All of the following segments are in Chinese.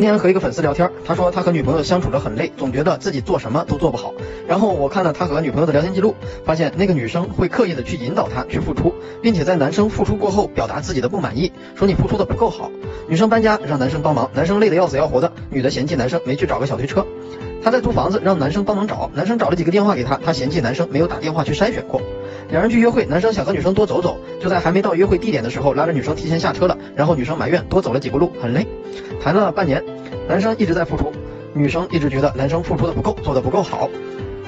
今天和一个粉丝聊天，他说他和女朋友相处着很累，总觉得自己做什么都做不好。然后我看了他和女朋友的聊天记录，发现那个女生会刻意的去引导他去付出，并且在男生付出过后表达自己的不满意，说你付出的不够好。女生搬家让男生帮忙，男生累得要死要活的，女的嫌弃男生没去找个小推车。她在租房子让男生帮忙找，男生找了几个电话给她，她嫌弃男生没有打电话去筛选过。两人去约会，男生想和女生多走走，就在还没到约会地点的时候拉着女生提前下车了，然后女生埋怨多走了几步路很累。谈了半年。男生一直在付出，女生一直觉得男生付出的不够，做的不够好。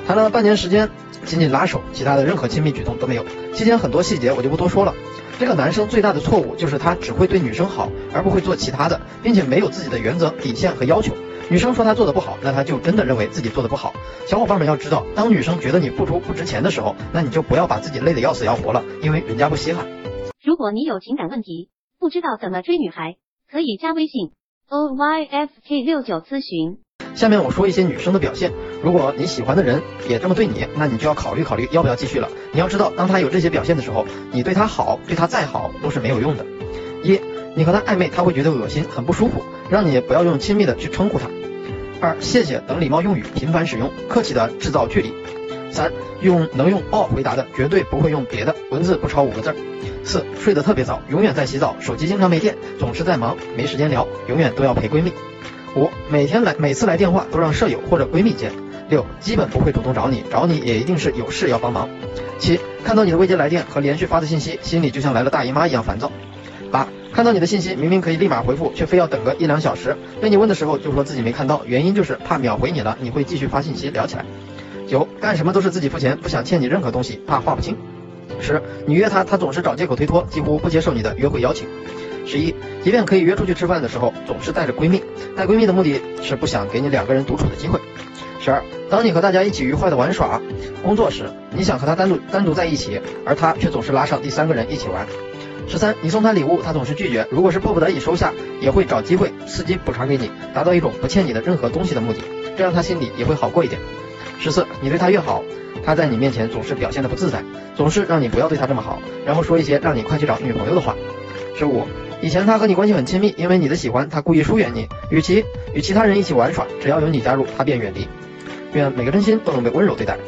谈了半年时间，仅仅拉手，其他的任何亲密举动都没有。期间很多细节我就不多说了。这个男生最大的错误就是他只会对女生好，而不会做其他的，并且没有自己的原则、底线和要求。女生说她做的不好，那她就真的认为自己做的不好。小伙伴们要知道，当女生觉得你付出不值钱的时候，那你就不要把自己累得要死要活了，因为人家不稀罕。如果你有情感问题，不知道怎么追女孩，可以加微信。O Y F K 六九咨询。下面我说一些女生的表现，如果你喜欢的人也这么对你，那你就要考虑考虑要不要继续了。你要知道，当他有这些表现的时候，你对他好，对他再好都是没有用的。一，你和他暧昧，他会觉得恶心，很不舒服，让你不要用亲密的去称呼他。二，谢谢等礼貌用语频繁使用，客气的制造距离。三，用能用哦回答的，绝对不会用别的，文字不超五个字。四睡得特别早，永远在洗澡，手机经常没电，总是在忙，没时间聊，永远都要陪闺蜜。五每天来每次来电话都让舍友或者闺蜜接。六基本不会主动找你，找你也一定是有事要帮忙。七看到你的未接来电和连续发的信息，心里就像来了大姨妈一样烦躁。八看到你的信息明明可以立马回复，却非要等个一两小时，被你问的时候就说自己没看到，原因就是怕秒回你了，你会继续发信息聊起来。九干什么都是自己付钱，不想欠你任何东西，怕划不清。十，你约他，他总是找借口推脱，几乎不接受你的约会邀请。十一，即便可以约出去吃饭的时候，总是带着闺蜜，带闺蜜的目的是不想给你两个人独处的机会。十二，当你和大家一起愉快的玩耍工作时，你想和他单独单独在一起，而他却总是拉上第三个人一起玩。十三，你送他礼物，他总是拒绝，如果是迫不得已收下，也会找机会伺机补偿给你，达到一种不欠你的任何东西的目的，这样他心里也会好过一点。十四，你对他越好。他在你面前总是表现的不自在，总是让你不要对他这么好，然后说一些让你快去找女朋友的话。十五，以前他和你关系很亲密，因为你的喜欢，他故意疏远你，与其与其他人一起玩耍，只要有你加入，他便远离。愿每个真心都能被温柔对待。